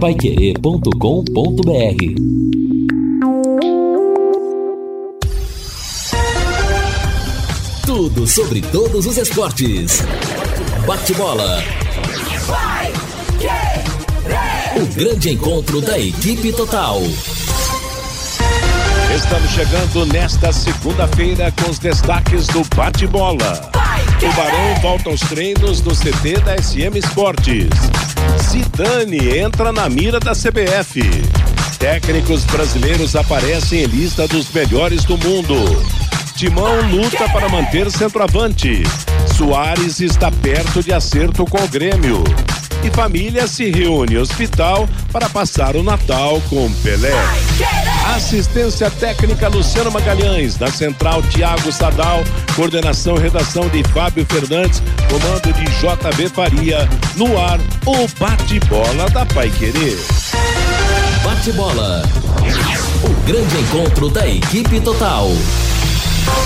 Paiquerê.com.br Tudo sobre todos os esportes. Bate-bola. O grande encontro da equipe total. Estamos chegando nesta segunda-feira com os destaques do bate-bola. O Barão volta aos treinos do CT da SM Esportes. Zidane entra na mira da CBF. Técnicos brasileiros aparecem em lista dos melhores do mundo. Timão luta para manter centroavante. Soares está perto de acerto com o Grêmio. E família se reúne hospital para passar o Natal com Pelé. Assistência técnica Luciano Magalhães, da Central Tiago Sadal, coordenação e redação de Fábio Fernandes, comando de JB Faria, no ar, o bate-bola da Pai Querer. Bate-bola. O grande encontro da equipe total.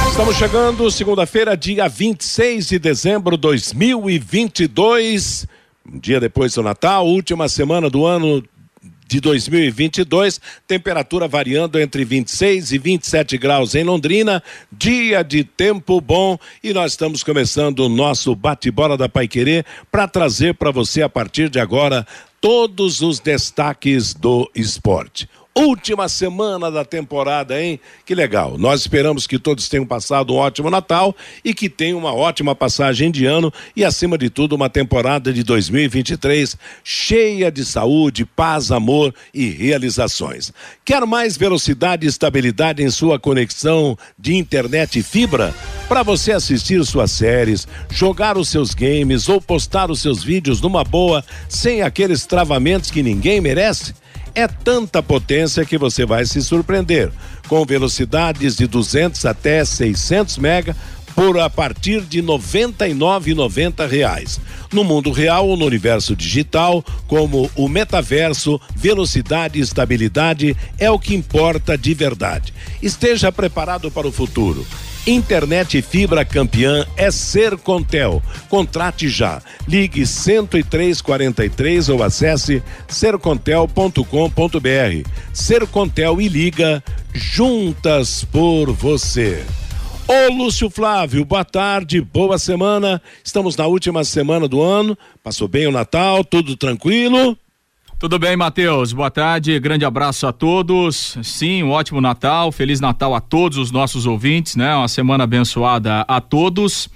Estamos chegando segunda-feira, dia 26 de dezembro de 2022, um dia depois do Natal, última semana do ano de 2022, temperatura variando entre 26 e 27 graus em Londrina, dia de tempo bom e nós estamos começando o nosso bate-bola da Paiquerê para trazer para você a partir de agora todos os destaques do esporte. Última semana da temporada, hein? Que legal. Nós esperamos que todos tenham passado um ótimo Natal e que tenham uma ótima passagem de ano e, acima de tudo, uma temporada de 2023 cheia de saúde, paz, amor e realizações. Quer mais velocidade e estabilidade em sua conexão de internet e fibra? Para você assistir suas séries, jogar os seus games ou postar os seus vídeos numa boa, sem aqueles travamentos que ninguém merece? É tanta potência que você vai se surpreender. Com velocidades de 200 até 600 mega por a partir de 99,90 reais. No mundo real ou no universo digital, como o metaverso, velocidade e estabilidade é o que importa de verdade. Esteja preparado para o futuro. Internet fibra campeã é Sercontel. Contrate já. Ligue 10343 ou acesse sercontel.com.br. Sercontel e liga juntas por você. Ô Lúcio Flávio, boa tarde, boa semana. Estamos na última semana do ano. Passou bem o Natal, tudo tranquilo? Tudo bem, Matheus? Boa tarde, grande abraço a todos. Sim, um ótimo Natal, Feliz Natal a todos os nossos ouvintes, né? Uma semana abençoada a todos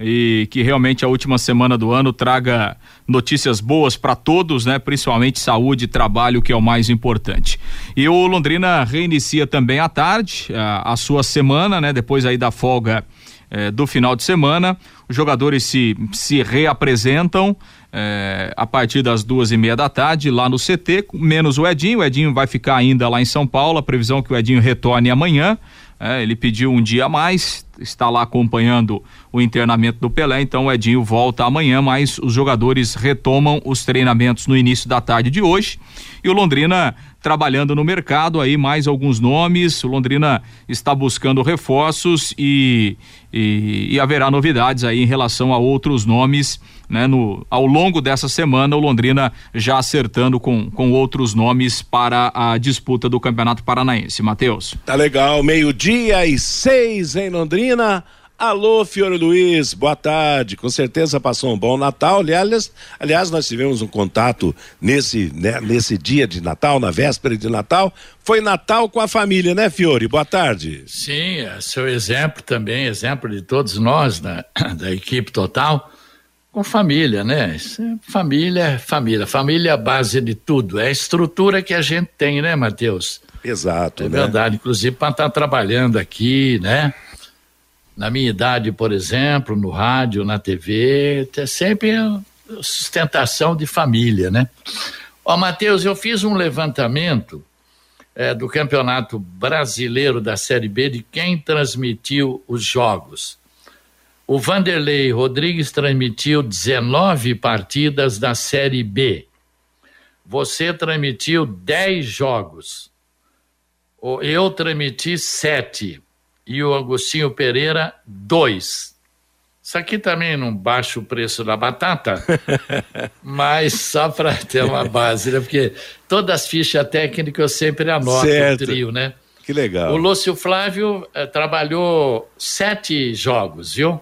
e que realmente a última semana do ano traga notícias boas para todos, né? Principalmente saúde e trabalho, que é o mais importante. E o Londrina reinicia também à tarde a, a sua semana, né? Depois aí da folga eh, do final de semana, os jogadores se, se reapresentam é, a partir das duas e meia da tarde lá no CT, menos o Edinho. O Edinho vai ficar ainda lá em São Paulo. A previsão é que o Edinho retorne amanhã. É, ele pediu um dia a mais, está lá acompanhando o internamento do Pelé, então o Edinho volta amanhã, mas os jogadores retomam os treinamentos no início da tarde de hoje. E o Londrina trabalhando no mercado aí mais alguns nomes. O Londrina está buscando reforços e, e, e haverá novidades aí em relação a outros nomes né, no, ao longo dessa semana, o Londrina já acertando com, com outros nomes para a disputa do Campeonato Paranaense. Matheus. Tá legal, meio-dia e seis em Londrina. Alô, Fiore Luiz, boa tarde. Com certeza passou um bom Natal. Aliás, aliás nós tivemos um contato nesse, né, nesse dia de Natal, na véspera de Natal. Foi Natal com a família, né, Fiore? Boa tarde. Sim, é seu exemplo também, exemplo de todos nós da, da equipe total com família, né? É família é família. Família é a base de tudo. É a estrutura que a gente tem, né, Matheus? Exato. É né? verdade. Inclusive para estar tá trabalhando aqui, né? Na minha idade, por exemplo, no rádio, na TV, é sempre sustentação de família, né? Ó, Matheus, eu fiz um levantamento é, do Campeonato Brasileiro da Série B de quem transmitiu os jogos. O Vanderlei Rodrigues transmitiu 19 partidas da Série B. Você transmitiu 10 jogos. Eu transmiti 7. E o Agostinho Pereira, 2. Isso aqui também não baixa o preço da batata, mas só para ter uma base, né? Porque todas as fichas técnicas eu sempre anoto certo. o trio, né? Que legal. O Lúcio Flávio eh, trabalhou sete jogos, viu?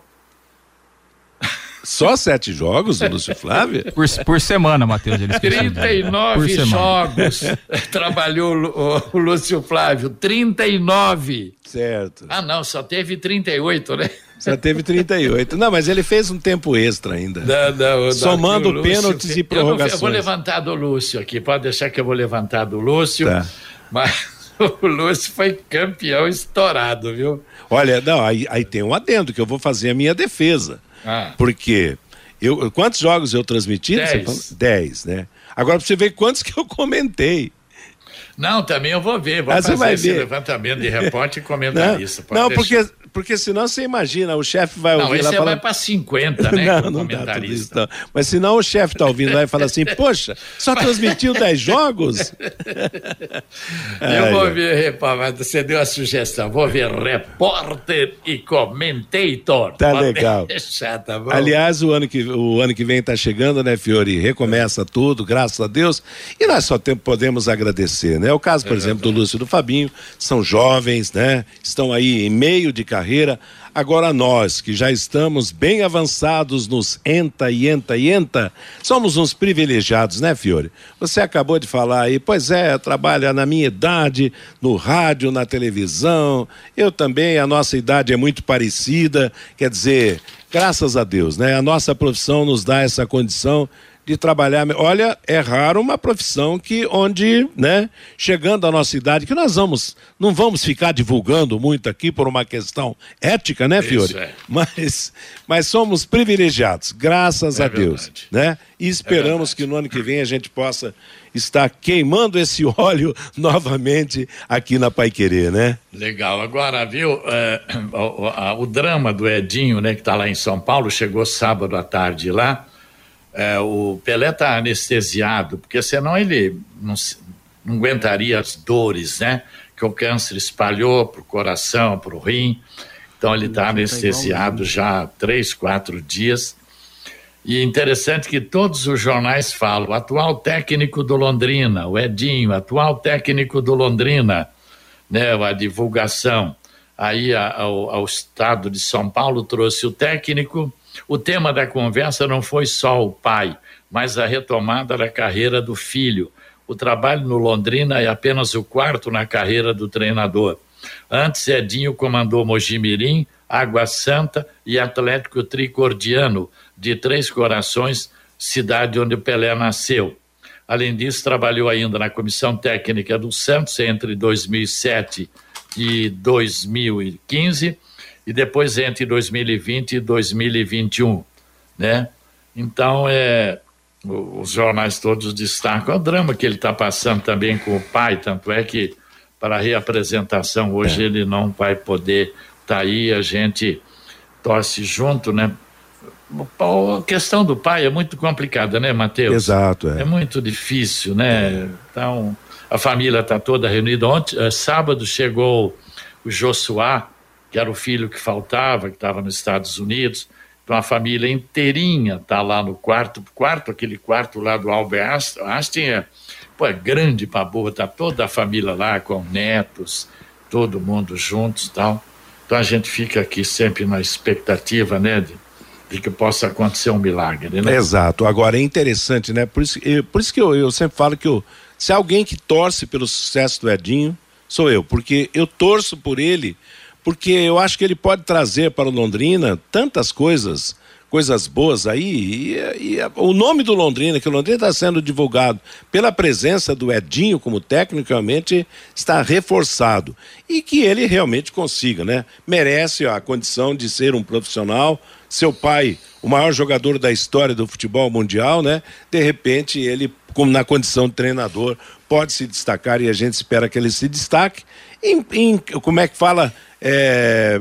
Só sete jogos, Lúcio Flávio? Por, por semana, Matheus. 39 jogos trabalhou o, o Lúcio Flávio. 39. Certo. Ah, não, só teve 38, né? Só teve 38. Não, mas ele fez um tempo extra ainda. Não, não, Somando Lúcio, pênaltis e prorrogações. Eu, eu, vou levantar do Lúcio aqui, pode deixar que eu vou levantar do Lúcio. Tá. Mas o Lúcio foi campeão estourado, viu? Olha, não, aí, aí tem um adendo que eu vou fazer a minha defesa. Ah. Porque eu, quantos jogos eu transmiti? Dez. Dez, né? Agora pra você ver quantos que eu comentei. Não, também eu vou ver. Vou ah, fazer esse ver. levantamento de repórter e comentarista. Não, não porque porque senão você imagina, o chefe vai ouvir não, lá. Não, vai para 50, né? não, não dá tudo isso, não. Mas senão o chefe tá ouvindo lá e fala assim, poxa, só transmitiu 10 jogos? Eu vou ver, mas você deu a sugestão, vou ver repórter e commentator. Tá Pode legal. Deixar, tá? Aliás, o ano, que, o ano que vem tá chegando, né, Fiori? Recomeça é. tudo, graças a Deus. E nós só tem, podemos agradecer, né? O caso, por é exemplo, do Lúcio e do Fabinho, são jovens, né? Estão aí em meio de carreira carreira. Agora nós, que já estamos bem avançados nos enta e enta e enta, somos uns privilegiados, né, Fiore? Você acabou de falar aí, pois é, trabalha na minha idade, no rádio, na televisão. Eu também, a nossa idade é muito parecida, quer dizer, graças a Deus, né? A nossa profissão nos dá essa condição de trabalhar. Olha, é raro uma profissão que onde, né, chegando à nossa idade, que nós vamos, não vamos ficar divulgando muito aqui por uma questão ética, né, Fiore? É. Mas, mas somos privilegiados, graças é a Deus, verdade. né? E esperamos é que no ano que vem a gente possa estar queimando esse óleo novamente aqui na Pai Querer, né? Legal. Agora, viu, é, o, o, drama do Edinho, né, que está lá em São Paulo, chegou sábado à tarde lá é, o Pelé está anestesiado, porque senão ele não, não aguentaria as dores, né? Que o câncer espalhou para o coração, para o rim. Então ele está anestesiado já há três, quatro dias. E interessante que todos os jornais falam: o atual técnico do Londrina, o Edinho, atual técnico do Londrina, né? A divulgação. Aí a, ao, ao estado de São Paulo trouxe o técnico o tema da conversa não foi só o pai, mas a retomada da carreira do filho. O trabalho no Londrina é apenas o quarto na carreira do treinador. Antes, Edinho comandou Mojimirim, Água Santa e Atlético Tricordiano, de Três Corações, cidade onde Pelé nasceu. Além disso, trabalhou ainda na comissão técnica do Santos entre 2007 e 2015 e depois entre 2020 e 2021, né? Então, é, os jornais todos destacam o drama que ele está passando também com o pai, tanto é que para a reapresentação hoje é. ele não vai poder estar tá aí, a gente torce junto, né? A questão do pai é muito complicada, né, Matheus? Exato. É. é muito difícil, né? Então, a família está toda reunida. Ontem, é, sábado chegou o Josuá, que era o filho que faltava, que estava nos Estados Unidos. Então a família inteirinha está lá no quarto, quarto, aquele quarto lá do Albert Einstein é, pô, é grande para boa, tá toda a família lá com netos, todo mundo juntos, tal. Então a gente fica aqui sempre na expectativa, né, de, de que possa acontecer um milagre, né? Exato. Agora é interessante, né? Por isso, eu, por isso que eu, eu sempre falo que eu, se alguém que torce pelo sucesso do Edinho, sou eu, porque eu torço por ele porque eu acho que ele pode trazer para o Londrina tantas coisas, coisas boas aí. E, e o nome do Londrina, que o Londrina está sendo divulgado pela presença do Edinho como técnico, realmente está reforçado. E que ele realmente consiga, né? Merece a condição de ser um profissional. Seu pai, o maior jogador da história do futebol mundial, né? De repente, ele, como na condição de treinador, pode se destacar e a gente espera que ele se destaque. Em, em, como é que fala? É,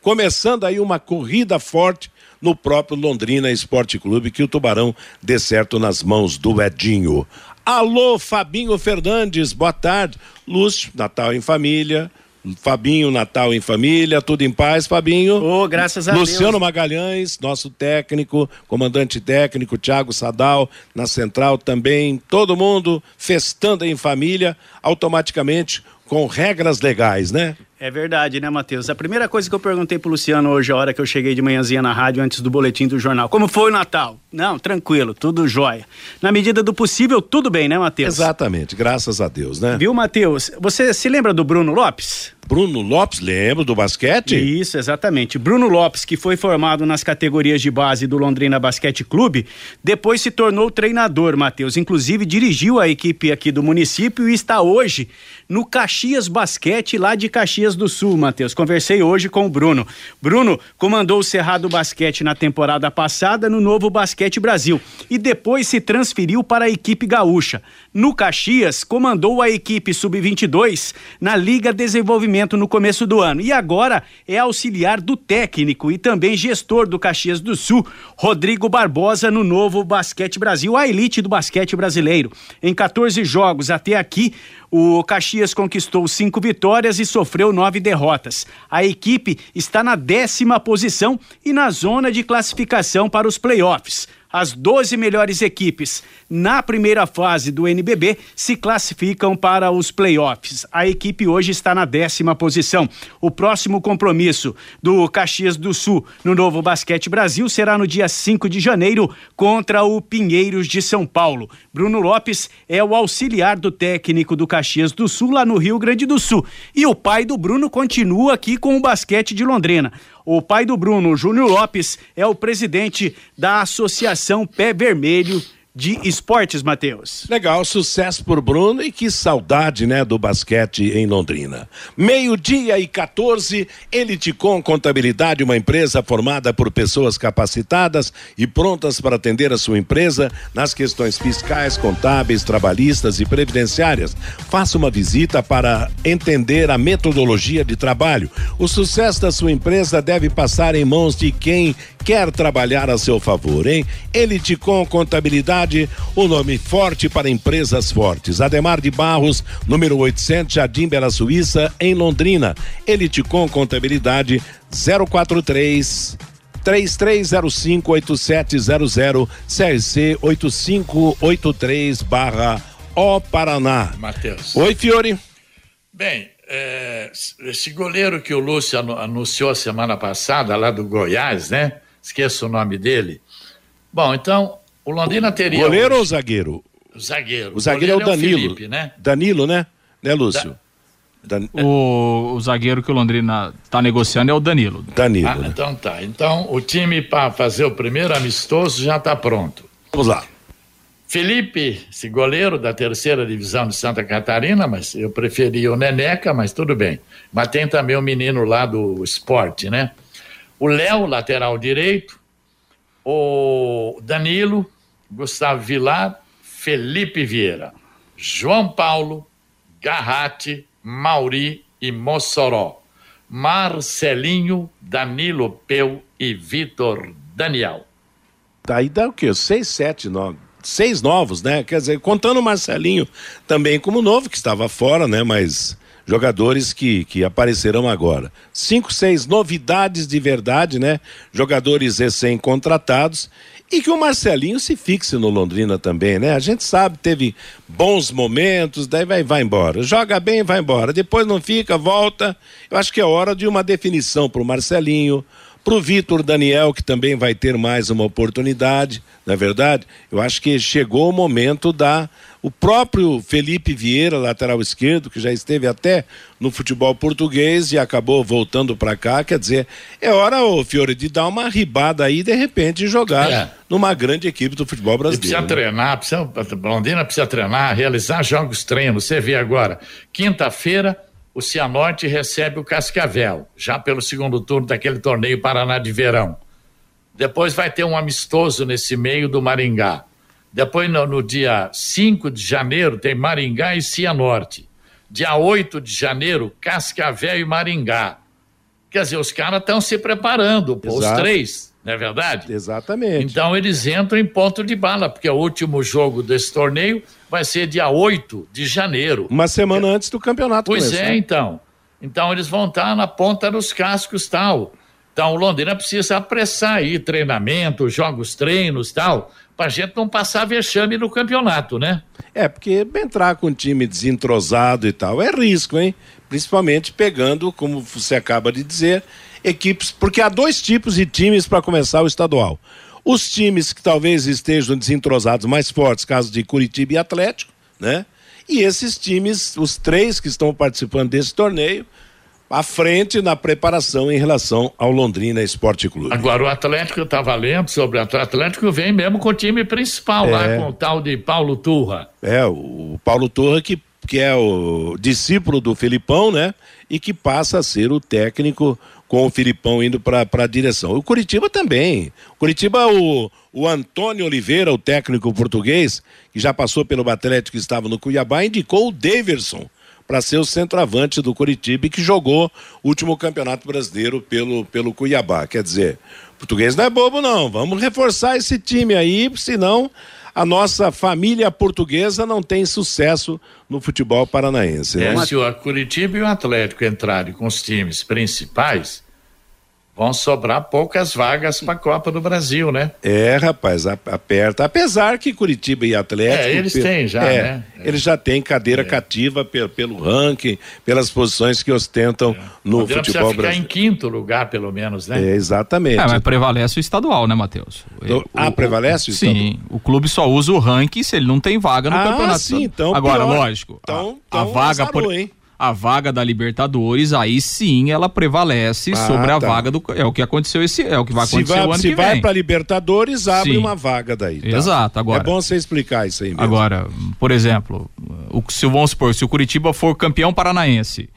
começando aí uma corrida forte no próprio Londrina Esporte Clube, que o Tubarão dê certo nas mãos do Edinho. Alô, Fabinho Fernandes, boa tarde. Lúcio, Natal em família, Fabinho, Natal em família, tudo em paz, Fabinho. Oh, graças a Luciano Deus. Magalhães, nosso técnico, comandante técnico, Thiago Sadal, na central também, todo mundo festando em família, automaticamente com regras legais, né? É verdade, né, Matheus? A primeira coisa que eu perguntei pro Luciano hoje, a hora que eu cheguei de manhãzinha na rádio, antes do boletim do jornal. Como foi o Natal? Não, tranquilo, tudo jóia. Na medida do possível, tudo bem, né, Matheus? Exatamente, graças a Deus, né? Viu, Matheus? Você se lembra do Bruno Lopes? Bruno Lopes, lembro do basquete? Isso, exatamente. Bruno Lopes, que foi formado nas categorias de base do Londrina Basquete Clube, depois se tornou treinador, Matheus. Inclusive dirigiu a equipe aqui do município e está hoje no Caxias Basquete, lá de Caxias do Sul, Matheus. Conversei hoje com o Bruno. Bruno comandou o Cerrado Basquete na temporada passada no Novo Basquete Brasil e depois se transferiu para a equipe gaúcha. No Caxias, comandou a equipe sub-22 na Liga Desenvolvimento no começo do ano e agora é auxiliar do técnico e também gestor do Caxias do Sul, Rodrigo Barbosa, no Novo Basquete Brasil, a elite do basquete brasileiro. Em 14 jogos até aqui, o Caxias conquistou cinco vitórias e sofreu nove derrotas. A equipe está na décima posição e na zona de classificação para os playoffs. As 12 melhores equipes na primeira fase do NBB se classificam para os playoffs. A equipe hoje está na décima posição. O próximo compromisso do Caxias do Sul no Novo Basquete Brasil será no dia 5 de janeiro contra o Pinheiros de São Paulo. Bruno Lopes é o auxiliar do técnico do Caxias do Sul lá no Rio Grande do Sul. E o pai do Bruno continua aqui com o basquete de Londrina. O pai do Bruno, Júnior Lopes, é o presidente da Associação Pé Vermelho de Esportes, Matheus. Legal, sucesso por Bruno e que saudade, né, do basquete em Londrina. Meio-dia e 14, Eliticom Contabilidade, uma empresa formada por pessoas capacitadas e prontas para atender a sua empresa nas questões fiscais, contábeis, trabalhistas e previdenciárias. Faça uma visita para entender a metodologia de trabalho. O sucesso da sua empresa deve passar em mãos de quem quer trabalhar a seu favor, hein? Eliticom Contabilidade, o nome forte para empresas fortes. Ademar de Barros, número 800, Jardim Bela Suíça, em Londrina. Eliticom Contabilidade 043 33058700 CRC 8583 barra O Paraná. Matheus. Oi, Fiore. Bem, é, esse goleiro que o Lúcio anunciou semana passada, lá do Goiás, né? Esqueço o nome dele. Bom, então, o Londrina teria. Goleiro um... ou zagueiro? O zagueiro. O zagueiro é o Danilo. É o Felipe, né? Danilo, né? Né, Lúcio? Da... Dan... O, o, zagueiro que o Londrina está negociando é o Danilo. Danilo. Ah, né? Então tá. Então o time para fazer o primeiro amistoso já está pronto. Vamos lá. Felipe, esse goleiro da terceira divisão de Santa Catarina, mas eu preferi o Neneca, mas tudo bem. Mas tem também o menino lá do esporte, né? O Léo, lateral direito, o Danilo, Gustavo Vilar, Felipe Vieira, João Paulo, Garrate, Mauri e Mossoró, Marcelinho, Danilo Peu e Vitor Daniel. Daí dá o quê? Seis, sete, nove. Seis novos, né? Quer dizer, contando o Marcelinho também como novo, que estava fora, né? Mas jogadores que, que aparecerão agora. Cinco, seis novidades de verdade, né? Jogadores recém-contratados e que o Marcelinho se fixe no Londrina também, né? A gente sabe, teve bons momentos, daí vai, vai embora. Joga bem, vai embora. Depois não fica, volta. Eu acho que é hora de uma definição para o Marcelinho, para o Vitor Daniel, que também vai ter mais uma oportunidade, não é verdade? Eu acho que chegou o momento da. O próprio Felipe Vieira, lateral esquerdo, que já esteve até no futebol português e acabou voltando para cá, quer dizer, é hora, ô Fiore, de dar uma ribada aí e de repente jogar é. numa grande equipe do futebol brasileiro. E precisa né? treinar, precisa, Londrina precisa treinar, realizar jogos treinos. Você vê agora, quinta-feira, o Cianorte recebe o Cascavel, já pelo segundo turno daquele torneio Paraná de Verão. Depois vai ter um amistoso nesse meio do Maringá. Depois, no, no dia 5 de janeiro, tem Maringá e Cianorte. Dia 8 de janeiro, Cascavel e Maringá. Quer dizer, os caras estão se preparando, pô, os três, não é verdade? Exatamente. Então eles entram em ponto de bala, porque o último jogo desse torneio vai ser dia 8 de janeiro. Uma semana antes do campeonato. Pois começar. é, então. Então eles vão estar na ponta dos cascos tal. Então o Londrina precisa apressar aí treinamento, jogos, treinos tal, para a gente não passar vexame no campeonato, né? É, porque entrar com um time desentrosado e tal é risco, hein? Principalmente pegando, como você acaba de dizer, equipes, porque há dois tipos de times para começar o estadual. Os times que talvez estejam desentrosados mais fortes, caso de Curitiba e Atlético, né? E esses times, os três que estão participando desse torneio, à frente na preparação em relação ao Londrina Esporte Clube. Agora o Atlético está valendo sobre o Atlético vem mesmo com o time principal é. lá com o tal de Paulo Turra. É, o Paulo Turra que, que é o discípulo do Filipão, né? E que passa a ser o técnico com o Filipão indo para a direção. O Curitiba também. O Curitiba, o, o Antônio Oliveira, o técnico português, que já passou pelo Atlético que estava no Cuiabá, indicou o Daverson para ser o centroavante do Curitiba e que jogou o último campeonato brasileiro pelo, pelo Cuiabá. Quer dizer, português não é bobo, não. Vamos reforçar esse time aí, senão a nossa família portuguesa não tem sucesso no futebol paranaense. Né? É, se o Curitiba e o Atlético entrarem com os times principais, vão sobrar poucas vagas para a Copa do Brasil, né? É, rapaz, aperta. Apesar que Curitiba e Atlético. É, eles têm já, é, né? Eles já têm cadeira é. cativa pelo, pelo ranking, pelas posições que ostentam é. no futebol ficar brasileiro. em quinto lugar, pelo menos, né? É, exatamente. É, mas prevalece o estadual, né, Matheus? Do, ah, prevalece o estadual? Sim, o clube só usa o ranking se ele não tem vaga no ah, campeonato. Sim, então. Agora, pior. lógico. Então, a, a então vaga. Azarou, por... hein? A vaga da Libertadores, aí sim ela prevalece ah, sobre a tá. vaga do. É o que aconteceu esse. É o que vai acontecer vai, o ano se que vem. Se vai para Libertadores, abre sim. uma vaga daí. Tá? Exato, agora. É bom você explicar isso aí mesmo. Agora, por exemplo, o, se vamos supor, se o Curitiba for campeão paranaense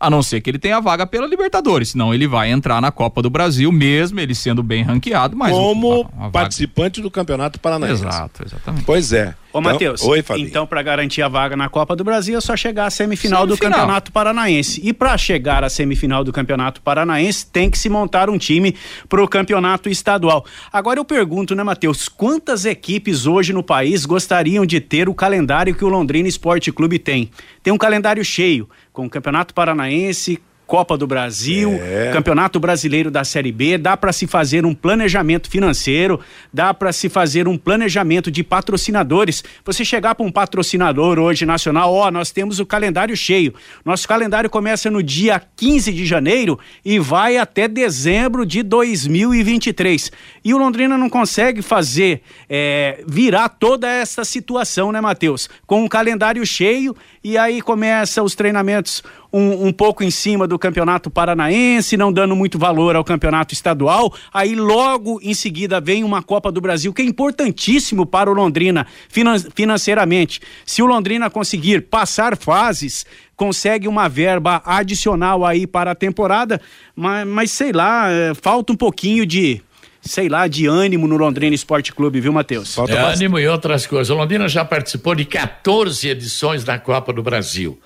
a não ser que ele tenha vaga pela Libertadores, senão ele vai entrar na Copa do Brasil, mesmo ele sendo bem ranqueado, mas como participante do Campeonato Paranaense. Exato, exatamente. Pois é. Ô, então, Matheus, então para garantir a vaga na Copa do Brasil é só chegar à semifinal, semifinal. do Campeonato Paranaense. E para chegar à semifinal do Campeonato Paranaense, tem que se montar um time para o Campeonato Estadual. Agora eu pergunto, né, Matheus, quantas equipes hoje no país gostariam de ter o calendário que o Londrina Esporte Clube tem? Tem um calendário cheio, com o Campeonato Paranaense, Copa do Brasil, é. Campeonato Brasileiro da Série B, dá para se fazer um planejamento financeiro, dá para se fazer um planejamento de patrocinadores. Você chegar para um patrocinador hoje nacional, ó, nós temos o calendário cheio. Nosso calendário começa no dia 15 de janeiro e vai até dezembro de 2023. E o Londrina não consegue fazer é, virar toda essa situação, né, Matheus? Com um calendário cheio e aí começa os treinamentos um, um, pouco em cima do campeonato paranaense, não dando muito valor ao campeonato estadual. Aí logo em seguida vem uma Copa do Brasil que é importantíssimo para o Londrina finan financeiramente. Se o Londrina conseguir passar fases, consegue uma verba adicional aí para a temporada, mas, mas sei lá, é, falta um pouquinho de sei lá, de ânimo no Londrina Esporte Clube, viu, Matheus? Falta é, ânimo e outras coisas. O Londrina já participou de 14 edições da Copa do Brasil.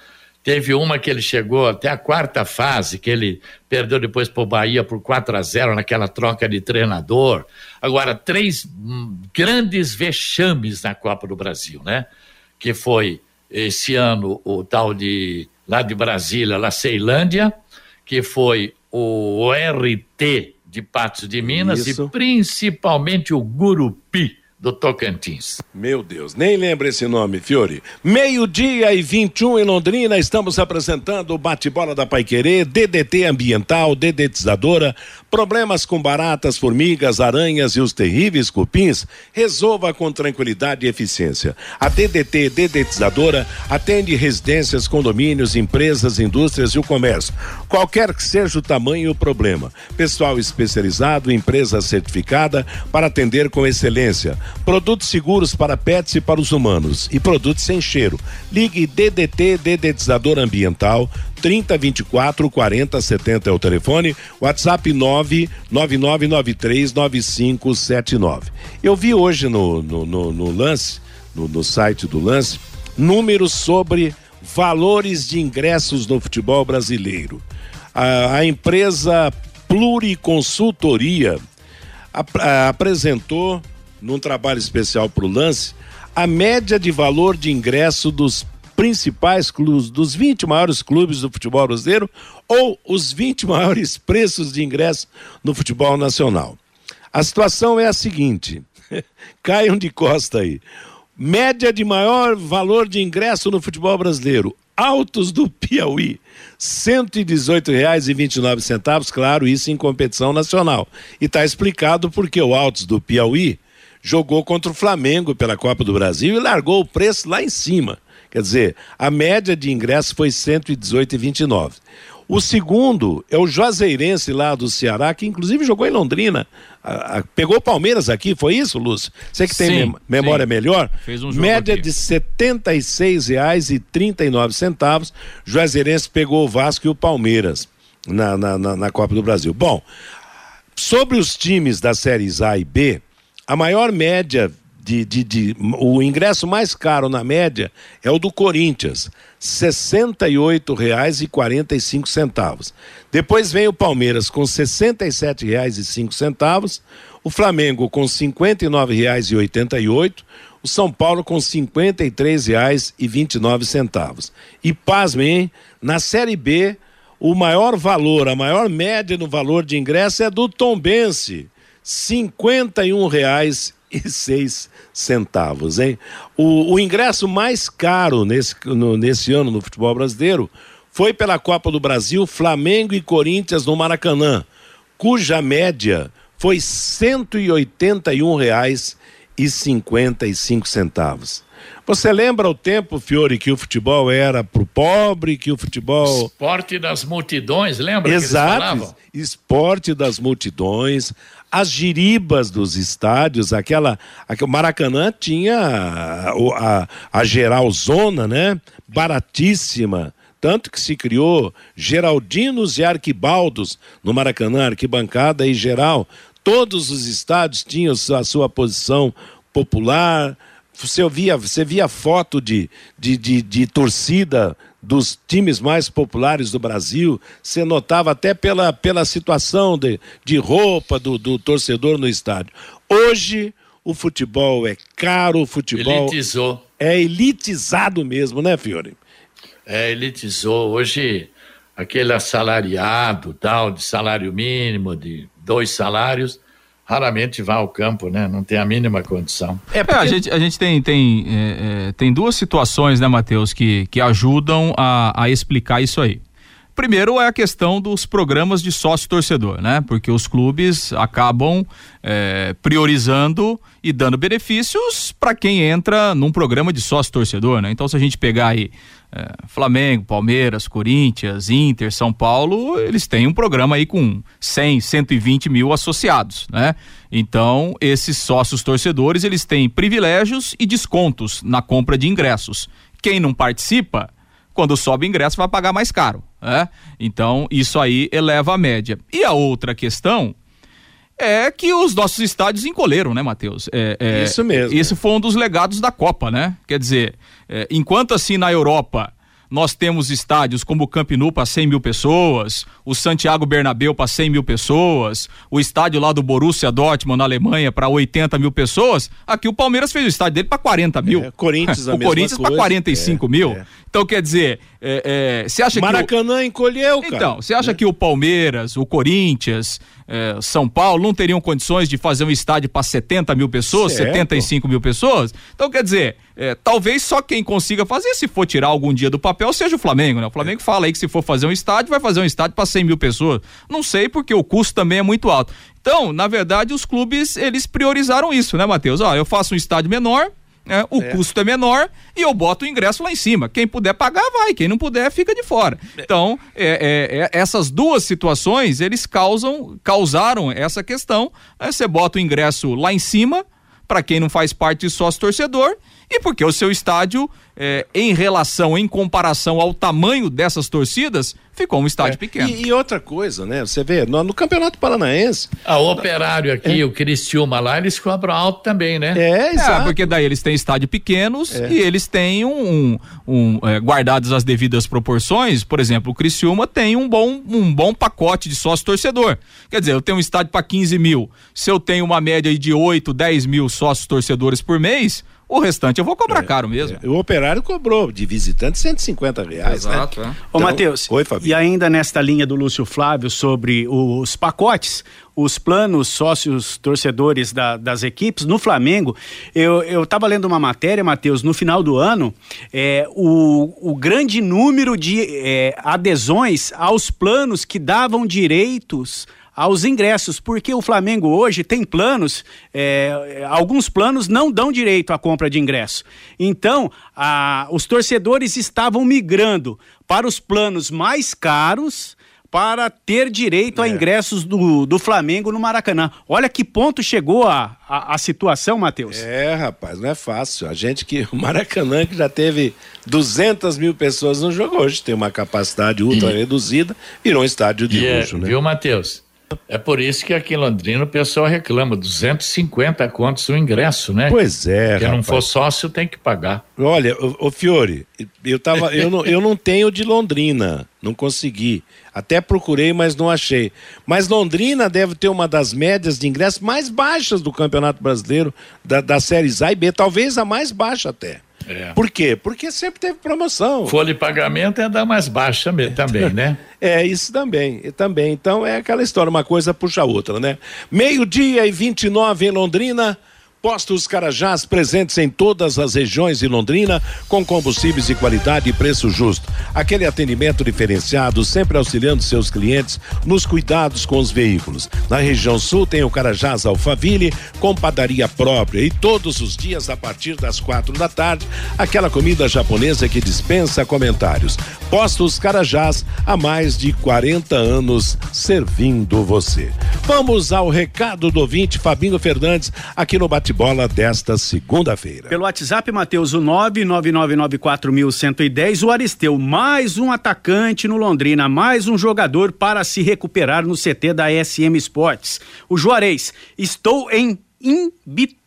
Teve uma que ele chegou até a quarta fase, que ele perdeu depois para o Bahia por 4 a 0 naquela troca de treinador. Agora, três hum, grandes vexames na Copa do Brasil, né? Que foi esse ano o tal de lá de Brasília, lá Ceilândia, que foi o RT de Patos de Minas Isso. e principalmente o Gurupi do Tocantins. Meu Deus, nem lembra esse nome, Fiore. Meio-dia e 21 em Londrina, estamos apresentando o bate-bola da Paiquerê, DDT ambiental, dedetizadora, problemas com baratas, formigas, aranhas e os terríveis cupins, resolva com tranquilidade e eficiência. A DDT dedetizadora atende residências, condomínios, empresas, indústrias e o comércio, qualquer que seja o tamanho e o problema. Pessoal especializado, empresa certificada para atender com excelência Produtos seguros para pets e para os humanos. E produtos sem cheiro. Ligue DDT Dedetizador Ambiental 3024 4070 é o telefone, WhatsApp 999939579. Eu vi hoje no, no, no, no lance, no, no site do lance, números sobre valores de ingressos no futebol brasileiro. A, a empresa Pluriconsultoria ap, a, apresentou num trabalho especial para o lance, a média de valor de ingresso dos principais clubes, dos 20 maiores clubes do futebol brasileiro ou os 20 maiores preços de ingresso no futebol nacional. A situação é a seguinte: caiam de costa aí. Média de maior valor de ingresso no futebol brasileiro. Altos do Piauí, R$ 118,29, claro, isso em competição nacional. E está explicado porque o Altos do Piauí jogou contra o Flamengo pela Copa do Brasil e largou o preço lá em cima. Quer dizer, a média de ingresso foi 118,29. O segundo é o Juazeirense lá do Ceará, que inclusive jogou em Londrina. A, a, pegou o Palmeiras aqui, foi isso, Lúcio? Você que tem sim, memória sim. melhor? Fez um jogo Média aqui. de R$ 76,39. Juazeirense pegou o Vasco e o Palmeiras na, na, na, na Copa do Brasil. Bom, sobre os times das séries A e B, a maior média de, de, de, o ingresso mais caro na média é o do Corinthians, R$ 68,45. Depois vem o Palmeiras com R$ 67,05, o Flamengo com R$ 59,88, o São Paulo com R$ 53,29. E pasmem, na Série B, o maior valor, a maior média no valor de ingresso é do Tombense, R$ 51,00 e seis centavos, hein? O, o ingresso mais caro nesse, no, nesse ano no futebol brasileiro foi pela Copa do Brasil, Flamengo e Corinthians no Maracanã, cuja média foi cinco centavos. Você lembra o tempo, Fiore, que o futebol era pro pobre, que o futebol. Esporte das multidões, lembra? Exato. Esporte das multidões as giribas dos estádios, aquela, aquele Maracanã tinha a, a, a geral zona, né? Baratíssima. Tanto que se criou Geraldinos e Arquibaldos no Maracanã, arquibancada e geral. Todos os estádios tinham a sua posição popular. Você via, você via foto de, de, de, de torcida dos times mais populares do Brasil, você notava até pela, pela situação de, de roupa do, do torcedor no estádio. Hoje, o futebol é caro, o futebol. Elitizou. É elitizado mesmo, né, Fiore? É, elitizou. Hoje, aquele assalariado, tal, de salário mínimo, de dois salários, raramente vai ao campo, né? Não tem a mínima condição. É, porque... é a, gente, a gente tem, tem, é, é, tem duas situações, né, Matheus, que, que ajudam a, a explicar isso aí. Primeiro é a questão dos programas de sócio torcedor, né? Porque os clubes acabam é, priorizando e dando benefícios para quem entra num programa de sócio torcedor, né? Então, se a gente pegar aí é, Flamengo, Palmeiras, Corinthians, Inter, São Paulo, eles têm um programa aí com 100, 120 mil associados, né? Então, esses sócios torcedores, eles têm privilégios e descontos na compra de ingressos. Quem não participa, quando sobe o ingresso, vai pagar mais caro, né? Então, isso aí eleva a média. E a outra questão é que os nossos estádios encolheram, né, Matheus? É, é, isso mesmo. Esse foi um dos legados da Copa, né? Quer dizer, é, enquanto assim na Europa nós temos estádios como o Camp Nou para 100 mil pessoas, o Santiago Bernabéu para 100 mil pessoas, o estádio lá do Borussia Dortmund na Alemanha para 80 mil pessoas. Aqui o Palmeiras fez o estádio dele para 40 mil. É, Corinthians o Corinthians para 45 é, mil. É. Então quer dizer, é, é, você acha Maracanã que Maracanã encolheu, cara. Então, você acha que o Palmeiras, o Corinthians, é, São Paulo não teriam condições de fazer um estádio para 70 mil pessoas, certo. 75 mil pessoas? Então quer dizer, é, talvez só quem consiga fazer, se for tirar algum dia do papel, seja o Flamengo, né? O Flamengo é. fala aí que se for fazer um estádio, vai fazer um estádio para 100 mil pessoas. Não sei porque o custo também é muito alto. Então, na verdade, os clubes eles priorizaram isso, né, Matheus? Ó, eu faço um estádio menor, é, o é. custo é menor e eu boto o ingresso lá em cima. Quem puder pagar, vai. Quem não puder, fica de fora. É. Então, é, é, é, essas duas situações, eles causam, causaram essa questão. Né? Você bota o ingresso lá em cima, para quem não faz parte de sócio torcedor, e porque o seu estádio, é, em relação, em comparação ao tamanho dessas torcidas, ficou um estádio é. pequeno. E, e, outra coisa, né? Você vê, no, no Campeonato Paranaense. A Operário aqui, é. o Cristiúma lá, eles cobram alto também, né? É, é exato. É, porque daí eles têm estádio pequenos é. e eles têm um. um, um é, guardados as devidas proporções, por exemplo, o Criciúma tem um bom, um bom pacote de sócio torcedor. Quer dizer, eu tenho um estádio para 15 mil. Se eu tenho uma média de 8, 10 mil sócios torcedores por mês O restante eu vou cobrar é, caro mesmo. É. O operário cobrou de visitante 150 reais. Né? Exato. Né? É. Ô, então, Matheus, e ainda nesta linha do Lúcio Flávio sobre os pacotes, os planos sócios torcedores da, das equipes no Flamengo, eu estava lendo uma matéria, Matheus, no final do ano, é, o, o grande número de é, adesões aos planos que davam direitos aos ingressos, porque o Flamengo hoje tem planos, é, alguns planos não dão direito à compra de ingresso. Então, a, os torcedores estavam migrando para os planos mais caros para ter direito é. a ingressos do, do Flamengo no Maracanã. Olha que ponto chegou a, a, a, situação, Matheus. É, rapaz, não é fácil. A gente que. O Maracanã, que já teve 200 mil pessoas no jogo, hoje tem uma capacidade ultra e, reduzida, virou um estádio de é, luxo, é, né? Viu, Matheus? É por isso que aqui em Londrina o pessoal reclama, 250 contos o ingresso, né? Pois é. Quem não for sócio tem que pagar. Olha, o, Fiore, eu tava, eu não, eu não tenho de Londrina, não consegui. Até procurei, mas não achei. Mas Londrina deve ter uma das médias de ingresso mais baixas do Campeonato Brasileiro, da, da séries A e B, talvez a mais baixa até. É. Por quê? Porque sempre teve promoção. Folha de pagamento é da mais baixa também, né? É, isso também, também. Então é aquela história, uma coisa puxa a outra, né? Meio-dia e 29 em Londrina. Postos Carajás presentes em todas as regiões de Londrina, com combustíveis de qualidade e preço justo. Aquele atendimento diferenciado, sempre auxiliando seus clientes nos cuidados com os veículos. Na região sul tem o Carajás Alfaville, com padaria própria e todos os dias a partir das quatro da tarde, aquela comida japonesa que dispensa comentários. Postos Carajás há mais de 40 anos servindo você. Vamos ao recado do ouvinte Fabinho Fernandes aqui no Bate bate-bola desta segunda-feira. Pelo WhatsApp, Matheus, o 99994110, o Aristeu, mais um atacante no Londrina, mais um jogador para se recuperar no CT da SM Sports. O Juarez, estou em Imbituba,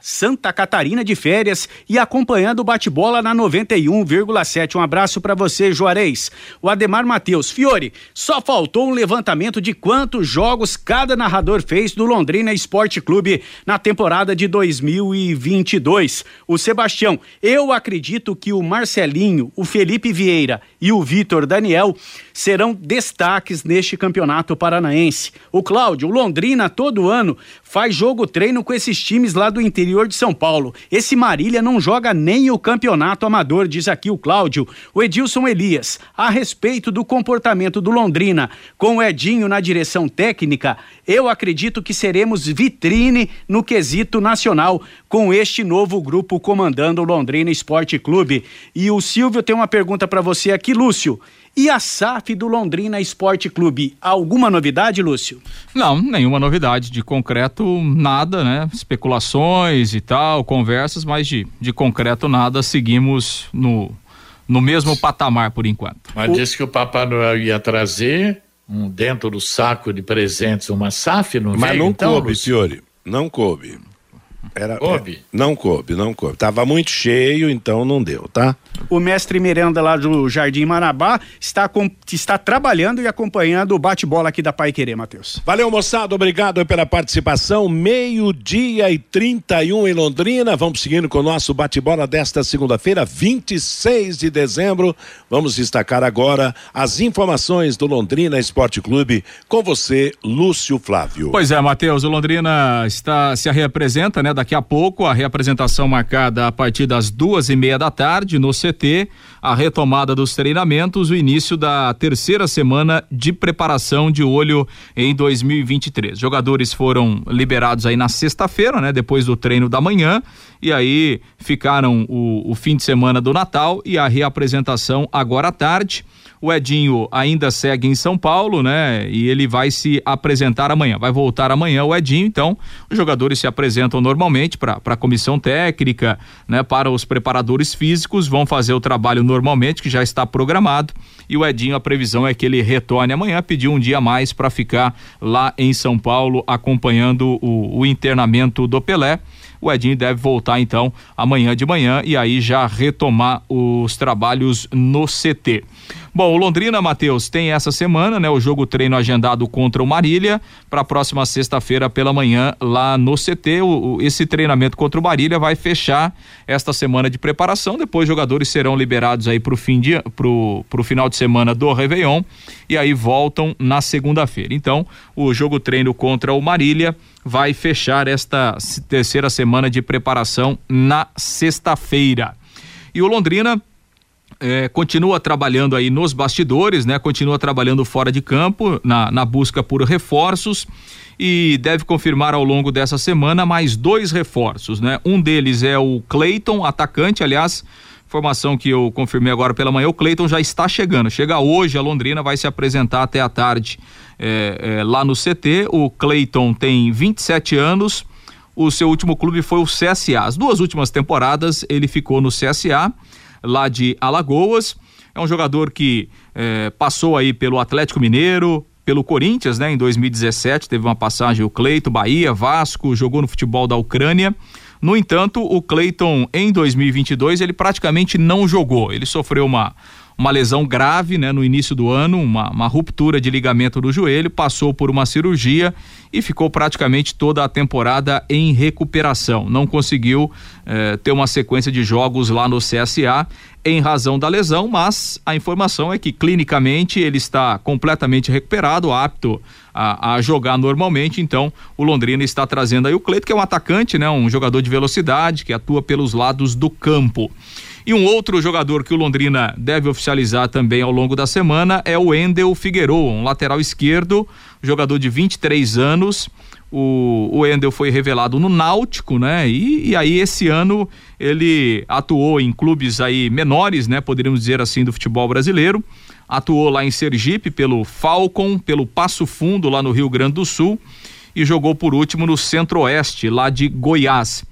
Santa Catarina de férias e acompanhando o bate-bola na 91,7. Um abraço para você, Juarez. O Ademar Matheus, Fiore, só faltou um levantamento de quantos jogos cada narrador fez do Londrina Esporte Clube na temporada de 2022. O Sebastião, eu acredito que o Marcelinho, o Felipe Vieira e o Vitor Daniel serão destaques neste campeonato paranaense. O Cláudio, o Londrina todo ano faz jogo treino com esses times lá do interior de São Paulo. Esse Marília não joga nem o campeonato amador, diz aqui o Cláudio. O Edilson Elias, a respeito do comportamento do Londrina com o Edinho na direção técnica, eu acredito que seremos vitrine no quesito nacional com este novo grupo comandando o Londrina Esporte Clube. E o Silvio tem uma pergunta para você aqui, Lúcio. E a SAF do Londrina Esporte Clube, alguma novidade, Lúcio? Não, nenhuma novidade. De concreto, nada, né? Especulações e tal, conversas, mas de, de concreto nada. Seguimos no, no mesmo patamar por enquanto. Mas o... disse que o Papai Noel ia trazer um, dentro do saco de presentes uma SAF, não Mas veio, não então, coube, Fiore, não coube. Era, coube? É, não coube, não coube. Tava muito cheio, então não deu, tá? O mestre Miranda lá do Jardim Marabá está, com, está trabalhando e acompanhando o bate-bola aqui da Pai Querer, Matheus. Valeu, moçada, obrigado pela participação. Meio-dia e 31 em Londrina. Vamos seguindo com o nosso bate-bola desta segunda-feira, 26 de dezembro. Vamos destacar agora as informações do Londrina Esporte Clube com você, Lúcio Flávio. Pois é, Matheus, o Londrina está se reapresenta, né? Daqui a pouco, a reapresentação marcada a partir das duas e meia da tarde no CT, a retomada dos treinamentos, o início da terceira semana de preparação de olho em 2023. Jogadores foram liberados aí na sexta-feira, né? Depois do treino da manhã, e aí ficaram o, o fim de semana do Natal e a reapresentação agora à tarde. O Edinho ainda segue em São Paulo, né? E ele vai se apresentar amanhã. Vai voltar amanhã o Edinho, então os jogadores se apresentam normalmente para a comissão técnica, né? Para os preparadores físicos, vão fazer o trabalho normalmente, que já está programado. E o Edinho, a previsão é que ele retorne amanhã, pediu um dia mais para ficar lá em São Paulo acompanhando o, o internamento do Pelé o Edinho deve voltar então amanhã de manhã e aí já retomar os trabalhos no CT. Bom, o Londrina, Matheus, tem essa semana, né, o jogo treino agendado contra o Marília para a próxima sexta-feira pela manhã lá no CT. O, o, esse treinamento contra o Marília vai fechar esta semana de preparação. Depois, jogadores serão liberados aí o fim de, pro, pro final de semana do Réveillon e aí voltam na segunda-feira. Então, o jogo treino contra o Marília vai fechar esta terceira semana de preparação na sexta-feira. E o Londrina é, continua trabalhando aí nos bastidores, né? Continua trabalhando fora de campo na, na busca por reforços. E deve confirmar ao longo dessa semana mais dois reforços, né? Um deles é o Cleiton, atacante, aliás, informação que eu confirmei agora pela manhã, o Cleiton já está chegando, chega hoje a Londrina, vai se apresentar até a tarde é, é, lá no CT, o Cleiton tem 27 anos, o seu último clube foi o CSA, as duas últimas temporadas ele ficou no CSA, lá de Alagoas. É um jogador que é, passou aí pelo Atlético Mineiro, pelo Corinthians, né? Em 2017 teve uma passagem o Cleito, Bahia, Vasco, jogou no futebol da Ucrânia. No entanto, o Cleiton em 2022 ele praticamente não jogou. Ele sofreu uma uma lesão grave né, no início do ano, uma, uma ruptura de ligamento do joelho, passou por uma cirurgia e ficou praticamente toda a temporada em recuperação. Não conseguiu eh, ter uma sequência de jogos lá no CSA em razão da lesão, mas a informação é que clinicamente ele está completamente recuperado, apto a, a, jogar normalmente. Então, o Londrina está trazendo aí o Cleito, que é um atacante, né? Um jogador de velocidade que atua pelos lados do campo. E um outro jogador que o Londrina deve oficializar também ao longo da semana é o Endel Figueiredo, um lateral esquerdo, jogador de 23 anos. O, o Endel foi revelado no Náutico, né? E, e, aí esse ano ele atuou em clubes aí menores, né? Poderíamos dizer assim, do futebol brasileiro. Atuou lá em Sergipe pelo Falcon, pelo Passo Fundo lá no Rio Grande do Sul e jogou por último no Centro-Oeste, lá de Goiás.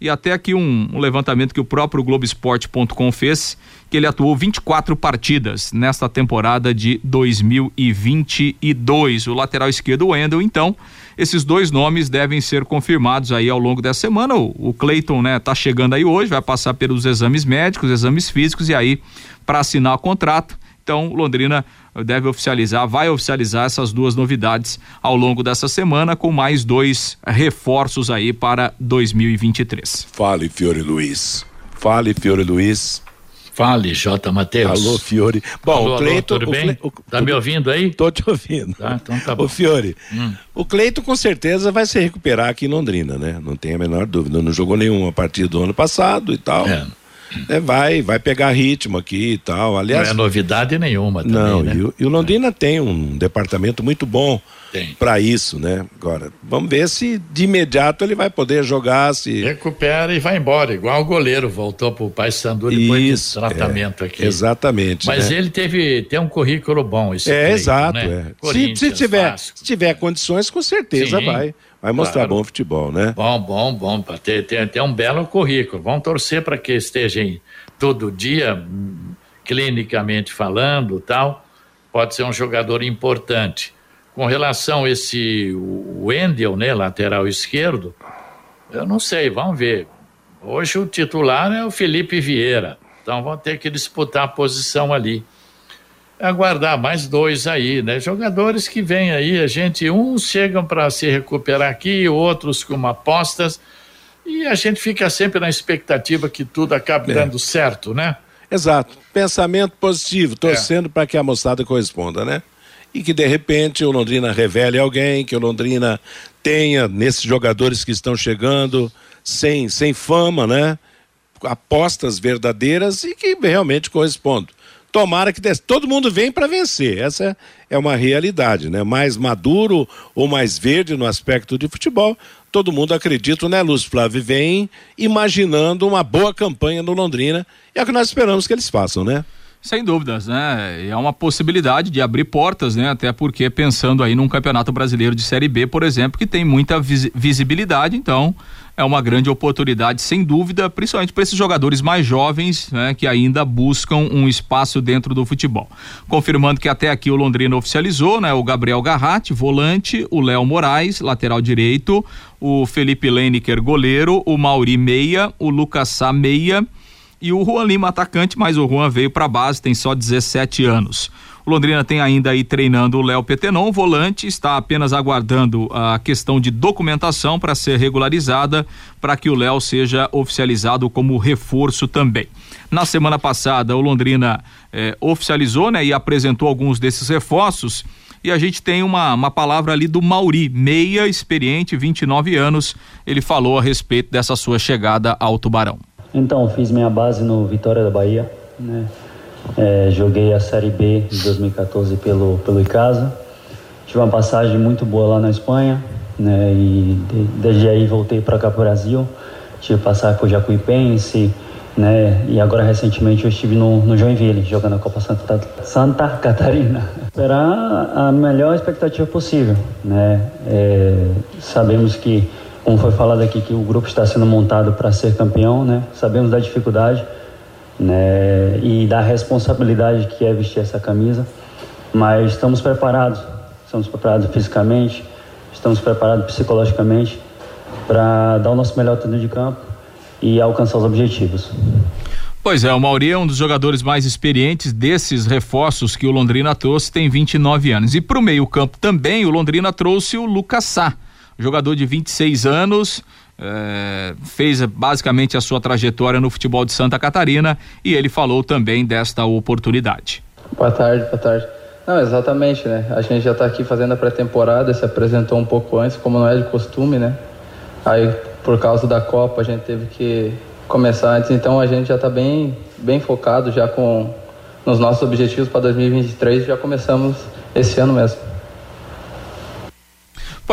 E até aqui um, um levantamento que o próprio Globoesporte.com fez, que ele atuou 24 partidas nesta temporada de 2022. O lateral esquerdo, Wendel, então, esses dois nomes devem ser confirmados aí ao longo dessa semana. O, o Cleiton, né, tá chegando aí hoje, vai passar pelos exames médicos, exames físicos e aí para assinar o contrato. Então, Londrina deve oficializar, vai oficializar essas duas novidades ao longo dessa semana, com mais dois reforços aí para 2023. Fale, Fiore Luiz. Fale, Fiore Luiz. Fale, J. Matheus. Alô, Fiore. Bom, alô, o Cleito. Alô, tudo bem? O, tá me ouvindo aí? Tô te ouvindo. Tá, então tá bom. O Fiore, hum. o Cleito com certeza vai se recuperar aqui em Londrina, né? Não tem a menor dúvida. Não jogou nenhuma partida do ano passado e tal. É. É, vai, vai pegar ritmo aqui e tal. Aliás, não é novidade nenhuma também, Não, né? e, o, e o Londrina é. tem um departamento muito bom para isso, né? Agora, vamos ver se de imediato ele vai poder jogar, se... Recupera e vai embora, igual o goleiro voltou pro Pai Sandu depois isso, de tratamento é, aqui. Exatamente. Mas né? ele teve, tem um currículo bom, esse É, exato, né? é. Se, se, tiver, se tiver condições, com certeza Sim, vai. Vai mostrar claro. bom futebol, né? Bom, bom, bom, ter, ter, ter um belo currículo. Vamos torcer para que esteja em todo dia, clinicamente falando, tal. Pode ser um jogador importante. Com relação a esse Wendel, né, lateral esquerdo, eu não sei, vamos ver. Hoje o titular é o Felipe Vieira, então vão ter que disputar a posição ali. Aguardar mais dois aí, né? Jogadores que vêm aí, a gente, uns chegam para se recuperar aqui, outros com apostas, e a gente fica sempre na expectativa que tudo acabe É. dando certo, né? Exato. Pensamento positivo, torcendo para que a moçada corresponda, né? E que de repente o Londrina revele alguém, que o Londrina tenha nesses jogadores que estão chegando sem, sem fama, né? Apostas verdadeiras e que realmente correspondam. Tomara que desse. todo mundo vem para vencer. Essa é uma realidade, né? Mais maduro ou mais verde no aspecto de futebol. Todo mundo acredita, né, Lúcio Flávio? Vem imaginando uma boa campanha no Londrina. É o que nós esperamos que eles façam, né? Sem dúvidas, né? É uma possibilidade de abrir portas, né? Até porque pensando aí num campeonato brasileiro de Série B, por exemplo, que tem muita vis visibilidade, então é uma grande oportunidade, sem dúvida, principalmente para esses jogadores mais jovens, né? Que ainda buscam um espaço dentro do futebol. Confirmando que até aqui o Londrina oficializou, né? O Gabriel Garratti, volante, o Léo Moraes, lateral direito, o Felipe Leineker, goleiro, o Mauri Meia, o Lucas Sá Meia e o Juan Lima atacante, mas o Juan veio para base, tem só 17 anos. O Londrina tem ainda aí treinando o Léo Petenon, volante, está apenas aguardando a questão de documentação para ser regularizada, para que o Léo seja oficializado como reforço também. Na semana passada, o Londrina eh, oficializou né, e apresentou alguns desses reforços. E a gente tem uma, uma palavra ali do Mauri, meia experiente, 29 anos. Ele falou a respeito dessa sua chegada ao Tubarão. Então, fiz minha base no Vitória da Bahia, né? É, joguei a Série B de 2014 pelo, pelo Icasa. Tive uma passagem muito boa lá na Espanha, né? E de, desde aí voltei para cá para o Brasil. Tive passagem por Jacuipense, né? E agora recentemente eu estive no, no Joinville, jogando a Copa Santa, Santa Catarina. Esperar a melhor expectativa possível, né? É, sabemos que, como foi falado aqui, que o grupo está sendo montado para ser campeão, né? Sabemos da dificuldade, né? E da responsabilidade que é vestir essa camisa, mas estamos preparados, estamos preparados fisicamente, estamos preparados psicologicamente para dar o nosso melhor dentro de campo e alcançar os objetivos. Pois é, o Mauri é um dos jogadores mais experientes desses reforços que o Londrina trouxe, tem 29 anos. E para o meio-campo também, o Londrina trouxe o Lucas Sá, jogador de 26 anos, é, fez basicamente a sua trajetória no futebol de Santa Catarina e ele falou também desta oportunidade. Boa tarde, boa tarde. Não, exatamente, né? A gente já está aqui fazendo a pré-temporada, se apresentou um pouco antes, como não é de costume, né? Aí, por causa da Copa, a gente teve que começar antes, então a gente já está bem, bem focado já com nos nossos objetivos para 2023, já começamos esse ano mesmo.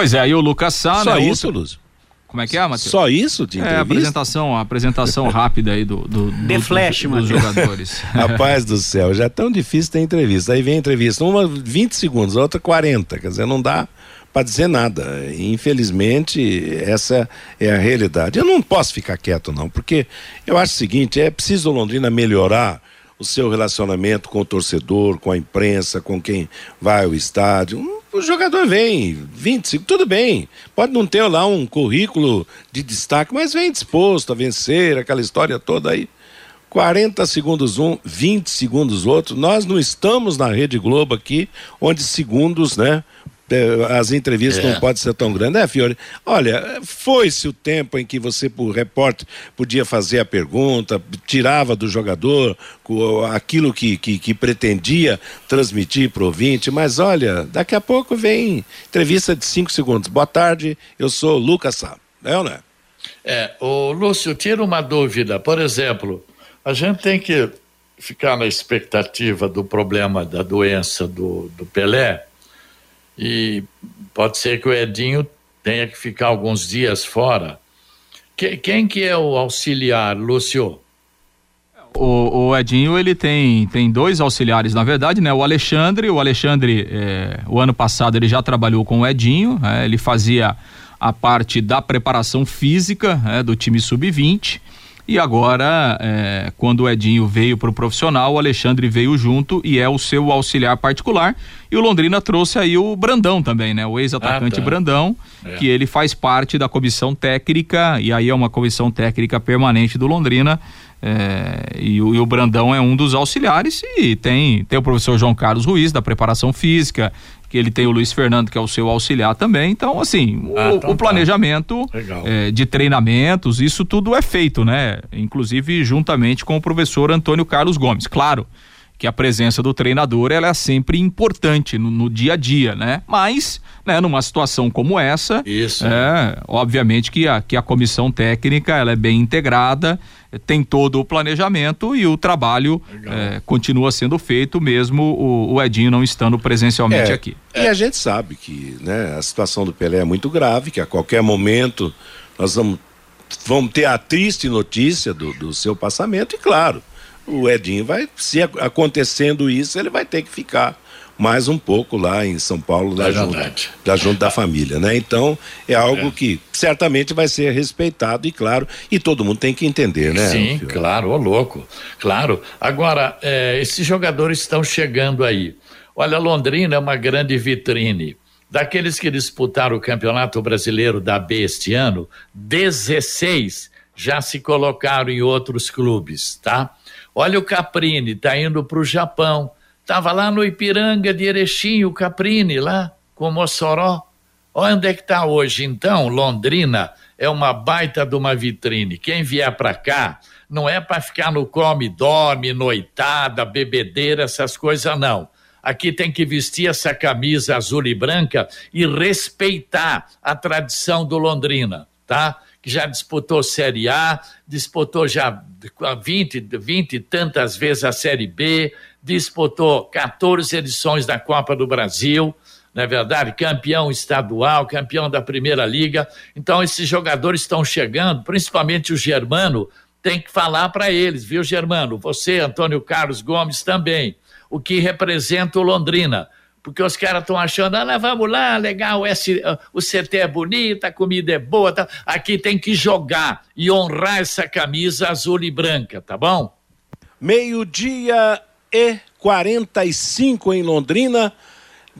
Pois é, aí o Lucas Sá, Só né, isso, outro- Lúcio? Como é que é, Matheus? Só isso de É, a entrevista? apresentação, a apresentação rápida aí do, do, do- dos- Flash, dos, Matheus. jogadores. Rapaz do céu, já é tão difícil ter entrevista. Aí vem a entrevista, uma 20 segundos, a outra 40. Quer dizer, não dá para dizer nada. Infelizmente, essa é a realidade. Eu não posso ficar quieto, não, porque eu acho o seguinte: é preciso o Londrina melhorar o seu relacionamento com o torcedor, com a imprensa, com quem vai ao estádio. O jogador vem, 25, tudo bem. Pode não ter lá um currículo de destaque, mas vem disposto a vencer, aquela história toda aí. 40 segundos um, 20 segundos outro. Nós não estamos na Rede Globo aqui, onde segundos, né? Eh, As entrevistas É. não podem ser tão grandes, né, Fiore? Olha, foi-se o tempo em que você, por repórter, podia fazer a pergunta, tirava do jogador aquilo que, que, que pretendia transmitir para o ouvinte, mas olha, daqui a pouco vem entrevista de cinco segundos. Boa tarde, eu sou Lucas Sá. É ou não é? É, o Lúcio, tira uma dúvida. Por exemplo, a gente tem que ficar na expectativa do problema da doença do, do Pelé e pode ser que o Edinho tenha que ficar alguns dias fora. Que- quem que é o auxiliar, Lúcio? O, o Edinho, ele tem, tem dois auxiliares, na verdade, né? O Alexandre, o Alexandre, eh, o ano passado ele já trabalhou com o Edinho, né? ele fazia a parte da preparação física né, do time sub-20 e agora, eh, quando o Edinho veio para o profissional, o Alexandre veio junto e é o seu auxiliar particular e o Londrina trouxe aí o Brandão também, né? O ex-atacante Ah, tá. Brandão, É. que ele faz parte da comissão técnica e aí é uma comissão técnica permanente do Londrina é, e, o, e o Brandão é um dos auxiliares e tem, tem o professor João Carlos Ruiz da preparação física, que ele tem o Luiz Fernando que é o seu auxiliar também. Então, assim, o, Ah, então o tá. planejamento Legal. é, de treinamentos, isso tudo é feito, né? Inclusive juntamente com o professor Antônio Carlos Gomes. Claro que a presença do treinador ela é sempre importante no, no dia a dia, né? Mas, né, numa situação como essa, Isso. é, obviamente que a, que a comissão técnica ela é bem integrada, tem todo o planejamento e o trabalho eh, continua sendo feito mesmo o, o Edinho não estando presencialmente É, aqui. E a gente sabe que né, a situação do Pelé é muito grave, que a qualquer momento nós vamos, vamos ter a triste notícia do, do seu passamento, e claro, o Edinho vai, se ac- acontecendo isso, ele vai ter que ficar mais um pouco lá em São Paulo, lá É junto, lá junto da família, né? Então, é algo que certamente vai ser respeitado e claro, e todo mundo tem que entender, né? Sim, claro, ô louco. Claro. Agora, eh, esses jogadores estão chegando aí. Olha, Londrina é uma grande vitrine. Daqueles que disputaram o Campeonato Brasileiro da B este ano, 16 já se colocaram em outros clubes, tá? Olha o Caprini, tá indo para o Japão. Tava lá no Ipiranga de Erechim, o Caprini, lá com Mossoró. Olha onde é que está hoje. Então, Londrina é uma baita de uma vitrine. Quem vier para cá não é para ficar no come, dorme, noitada, bebedeira, essas coisas, não. Aqui tem que vestir essa camisa azul e branca e respeitar a tradição do Londrina, tá? Que já disputou Série A, disputou já 20, 20 e tantas vezes a Série B, disputou 14 edições da Copa do Brasil, não é verdade? Campeão estadual, campeão da Primeira Liga. Então, esses jogadores estão chegando, principalmente o Germano, tem que falar para eles, viu, Germano? Você, Antônio Carlos Gomes, também. O que representa o Londrina. Porque os caras estão achando, ah, vamos lá, legal, esse, o CT é bonito, a comida é boa. Tá? Aqui tem que jogar e honrar essa camisa azul e branca, tá bom? Meio-dia e 45 em Londrina.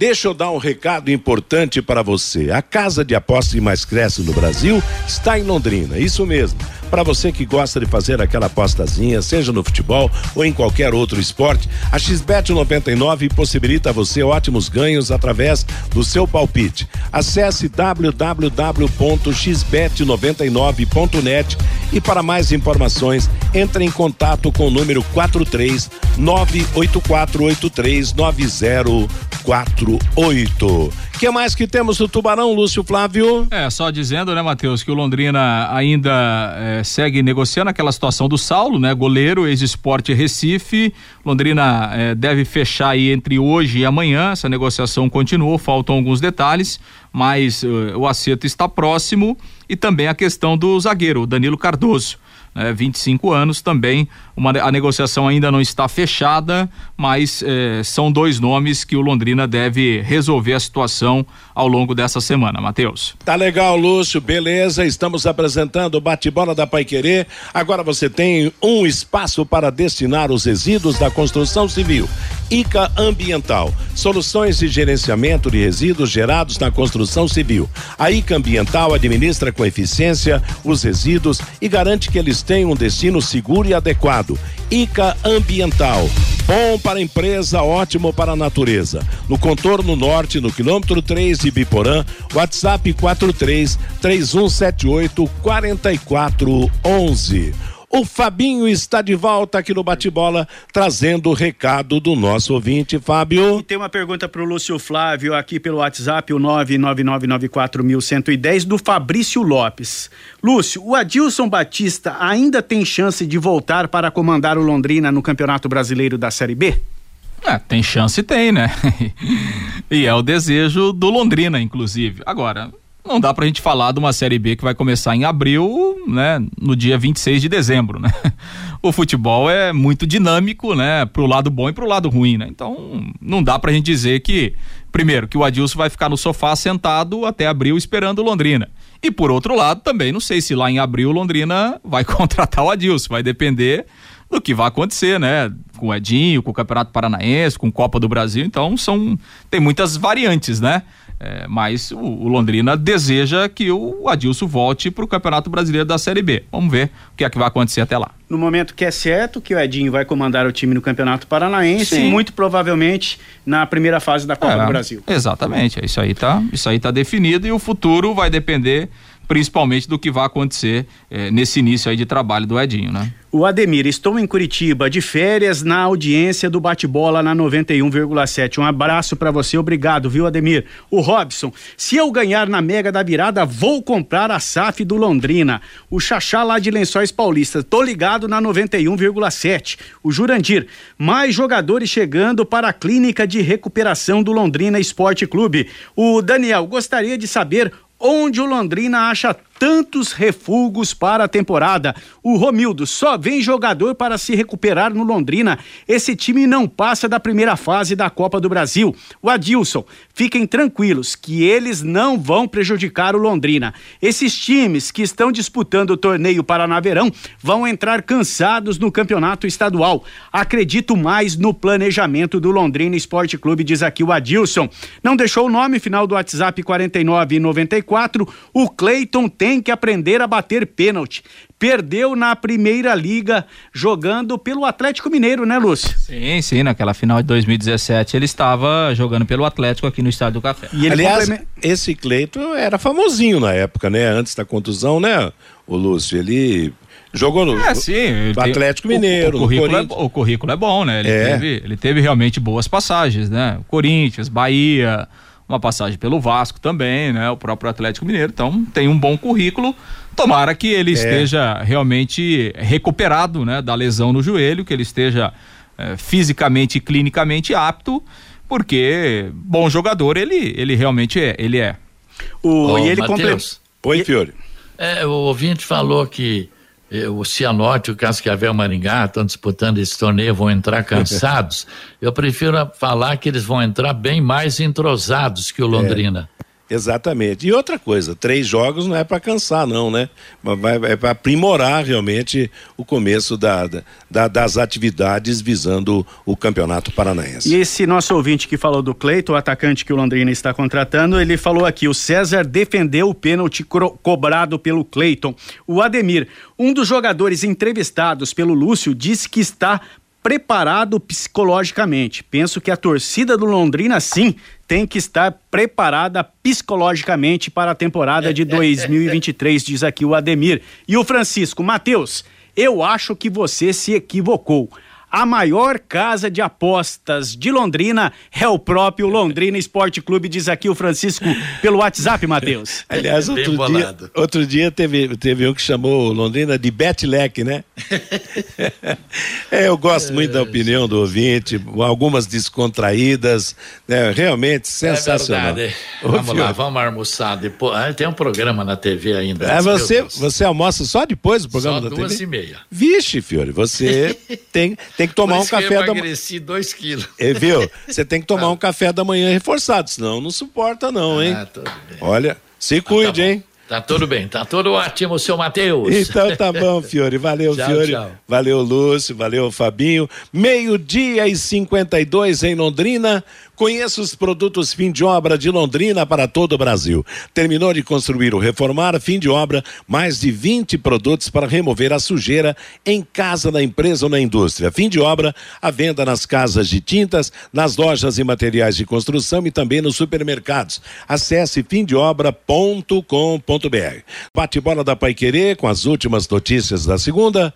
Deixa eu dar um recado importante para você. A casa de aposta que mais cresce no Brasil está em Londrina, isso mesmo. Para você que gosta de fazer aquela apostazinha, seja no futebol ou em qualquer outro esporte, a XBET 99 possibilita a você ótimos ganhos através do seu palpite. Acesse www.xbet99.net e para mais informações, entre em contato com o número 43 984839048 que mais que temos do Tubarão, Lúcio Flávio? É, só dizendo, né, Matheus, que o Londrina ainda é, segue negociando aquela situação do Saulo, né, goleiro, ex-esporte Recife. Londrina é, deve fechar aí entre hoje e amanhã. Essa negociação continuou, faltam alguns detalhes, mas uh, o acerto está próximo e também a questão do zagueiro, Danilo Cardoso né, 25 anos também. Uma, a negociação ainda não está fechada, mas eh, são dois nomes que o Londrina deve resolver a situação ao longo dessa semana. Matheus. Tá legal, Lúcio, beleza. Estamos apresentando o bate-bola da Pai Querer. Agora você tem um espaço para destinar os resíduos da construção civil. ICA Ambiental, soluções de gerenciamento de resíduos gerados na construção civil. A ICA Ambiental administra com eficiência os resíduos e garante que eles tenham um destino seguro e adequado. ICA Ambiental, bom para a empresa, ótimo para a natureza. No contorno norte, no quilômetro 3 de Biporã, WhatsApp 43 3178 4411. O Fabinho está de volta aqui no Bate-Bola, trazendo o recado do nosso ouvinte, Fábio. E tem uma pergunta para o Lúcio Flávio aqui pelo WhatsApp, o 99994110, do Fabrício Lopes. Lúcio, o Adilson Batista ainda tem chance de voltar para comandar o Londrina no Campeonato Brasileiro da Série B? É, tem chance, tem, né? e é o desejo do Londrina, inclusive. Agora, não dá pra gente falar de uma Série B que vai começar em abril, né, no dia 26 de dezembro, né? O futebol é muito dinâmico, né, pro lado bom e pro lado ruim, né? Então, não dá pra gente dizer que, primeiro, que o Adilson vai ficar no sofá sentado até abril esperando Londrina. E por outro lado, também não sei se lá em abril Londrina vai contratar o Adilson, vai depender do que vai acontecer, né? Com o Edinho, com o Campeonato Paranaense, com Copa do Brasil, então são tem muitas variantes, né? É, mas o, o, Londrina deseja que o Adilson volte para o Campeonato Brasileiro da Série B. Vamos ver o que é que vai acontecer até lá. No momento que é certo que o Edinho vai comandar o time no Campeonato Paranaense Sim. muito provavelmente na primeira fase da Copa é, do Brasil. Exatamente, é isso aí tá, isso aí tá definido e o futuro vai depender principalmente do que vai acontecer eh, nesse início aí de trabalho do Edinho, né? O Ademir, estou em Curitiba de férias na audiência do bate-bola na 91,7. Um abraço para você, obrigado, viu, Ademir? O Robson, se eu ganhar na Mega da Virada, vou comprar a SAF do Londrina. O Xaxá lá de Lençóis Paulistas, tô ligado na 91,7. O Jurandir, mais jogadores chegando para a clínica de recuperação do Londrina Esporte Clube. O Daniel, gostaria de saber onde o Londrina acha tantos refugos para a temporada. O Romildo só vem jogador para se recuperar no Londrina. Esse time não passa da primeira fase da Copa do Brasil. O Adilson, fiquem tranquilos que eles não vão prejudicar o Londrina. Esses times que estão disputando o torneio Paranaverão vão entrar cansados no campeonato estadual. Acredito mais no planejamento do Londrina Esporte Clube, diz aqui o Adilson. Não deixou o nome final do WhatsApp 4994. O Cleiton tem tem que aprender a bater pênalti. Perdeu na primeira liga jogando pelo Atlético Mineiro, né, Lúcio? Sim, sim, naquela final de 2017 ele estava jogando pelo Atlético aqui no Estádio do Café. E Aliás, esse Cleito era famosinho na época, né? Antes da contusão, né, o Lúcio? Ele Jogou no, é, sim, Atlético Mineiro. O, o, currículo é, o, currículo é, bom, né? Ele, é. teve, ele teve realmente boas passagens, né? Corinthians, Bahia, uma passagem pelo Vasco também, né? O próprio Atlético Mineiro. Então tem um bom currículo. Tomara que ele é. esteja realmente recuperado, né? Da lesão no joelho, que ele esteja é, fisicamente e clinicamente apto, porque bom jogador ele, ele realmente é. Ele é. O, e ele completou. Oi, Fiore. É, o ouvinte falou que o Cianorte o Cascavel Maringá estão disputando esse torneio, vão entrar cansados. Eu prefiro falar que eles vão entrar bem mais entrosados que o Londrina. É. Exatamente. E outra coisa, três jogos não é para cansar, não, né? É para aprimorar realmente o começo da, da, das atividades visando o Campeonato Paranaense. E esse nosso ouvinte que falou do Cleiton, o atacante que o Londrina está contratando, ele falou aqui: o César defendeu o pênalti cobrado pelo Cleiton. O Ademir, um dos jogadores entrevistados pelo Lúcio, disse que está preparado psicologicamente. Penso que a torcida do Londrina, sim, tem que estar preparada psicologicamente para a temporada de 2023, diz aqui o Ademir. E o Francisco, Matheus, eu acho que você se equivocou. A maior casa de apostas de Londrina é o próprio Londrina Esporte Clube, diz aqui o Francisco pelo WhatsApp, Matheus. Aliás, outro dia, outro dia teve, teve um que chamou Londrina de Betlec, né? é, eu gosto muito da opinião do ouvinte, algumas descontraídas, né? realmente sensacional. É verdade. vamos lá, vamos almoçar depois. Ah, tem um programa na TV ainda. É, você, você almoça só depois do programa só da duas TV? e meia. Vixe, Fiore, você tem tem que tomar um café eu da manhã. dois quilos. É, viu? Você tem que tomar ah. um café da manhã reforçado, senão não suporta não, hein? Ah, Olha, se cuide, ah, tá hein? Tá tudo bem, tá tudo ótimo, seu Matheus. Então tá bom, Fiore. Valeu, tchau, Fiore. Tchau. Valeu, Lúcio. Valeu, Fabinho. Meio-dia e 52 em Londrina. Conheça os produtos fim de obra de Londrina para todo o Brasil. Terminou de construir ou reformar, fim de obra, mais de 20 produtos para remover a sujeira em casa, na empresa ou na indústria. Fim de obra, a venda nas casas de tintas, nas lojas e materiais de construção e também nos supermercados. Acesse fimdeobra.com.br. Bate-bola da Paiquerê com as últimas notícias da segunda.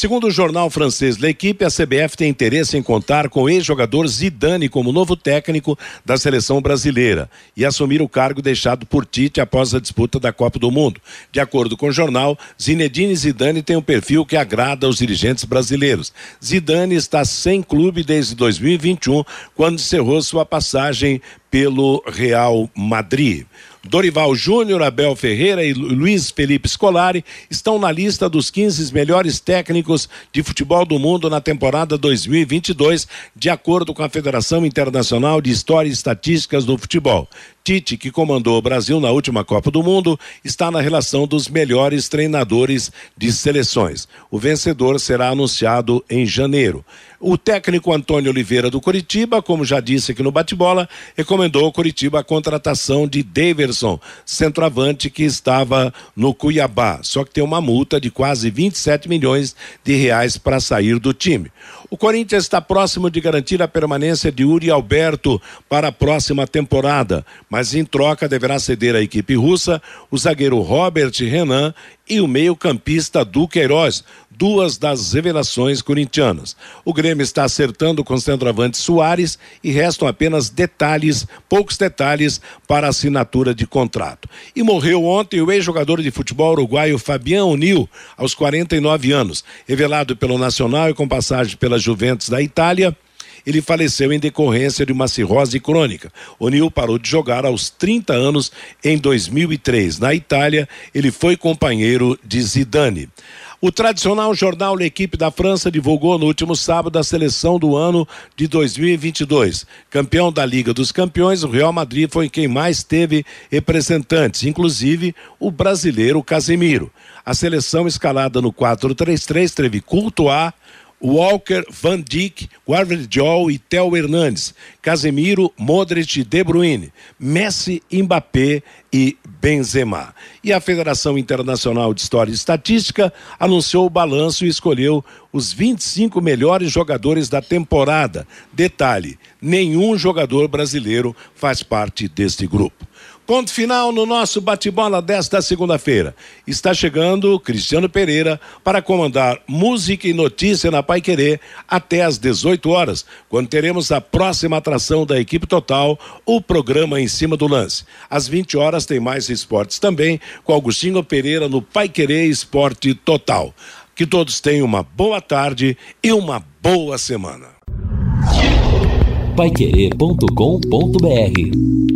Segundo o jornal francês L'Equipe, a CBF tem interesse em contar com o ex-jogador Zidane como novo técnico da seleção brasileira e assumir o cargo deixado por Tite após a disputa da Copa do Mundo. De acordo com o jornal, Zinedine Zidane tem um perfil que agrada aos dirigentes brasileiros. Zidane está sem clube desde 2021, quando encerrou sua passagem pelo Real Madrid. Dorival Júnior, Abel Ferreira e Luiz Felipe Scolari estão na lista dos 15 melhores técnicos de futebol do mundo na temporada 2022, de acordo com a Federação Internacional de História e Estatísticas do Futebol. Tite, que comandou o Brasil na última Copa do Mundo, está na relação dos melhores treinadores de seleções. O vencedor será anunciado em janeiro. O técnico Antônio Oliveira do Curitiba, como já disse aqui no bate-bola, recomendou ao Curitiba a contratação de Daverson, centroavante que estava no Cuiabá, só que tem uma multa de quase 27 milhões de reais para sair do time. O Corinthians está próximo de garantir a permanência de Uri Alberto para a próxima temporada, mas em troca deverá ceder à equipe russa o zagueiro Robert Renan e o meio-campista Duqueiroz, duas das revelações corintianas. O Grêmio está acertando com o centroavante Soares e restam apenas detalhes, poucos detalhes para assinatura de contrato. E morreu ontem o ex-jogador de futebol uruguaio Fabiano Nil, aos 49 anos, revelado pelo Nacional e com passagem pela Juventus da Itália ele faleceu em decorrência de uma cirrose crônica. O Nil parou de jogar aos 30 anos em 2003. Na Itália, ele foi companheiro de Zidane. O tradicional jornal L'Equipe da França divulgou no último sábado a seleção do ano de 2022. Campeão da Liga dos Campeões, o Real Madrid foi quem mais teve representantes, inclusive o brasileiro Casemiro. A seleção escalada no 4-3-3 teve Courtois, Walker, Van Dijk, Guardiol e Theo Hernandes, Casemiro, Modric e De Bruyne, Messi, Mbappé e Benzema. E a Federação Internacional de História e Estatística anunciou o balanço e escolheu os 25 melhores jogadores da temporada. Detalhe: nenhum jogador brasileiro faz parte deste grupo. Ponto final no nosso bate-bola desta segunda-feira. Está chegando Cristiano Pereira para comandar música e notícia na Pai Querer até às 18 horas, quando teremos a próxima atração da equipe total, o programa em cima do lance. Às 20 horas tem mais esportes também, com Augustinho Pereira no Pai Querer Esporte Total. Que todos tenham uma boa tarde e uma boa semana. Paiquerê.com.br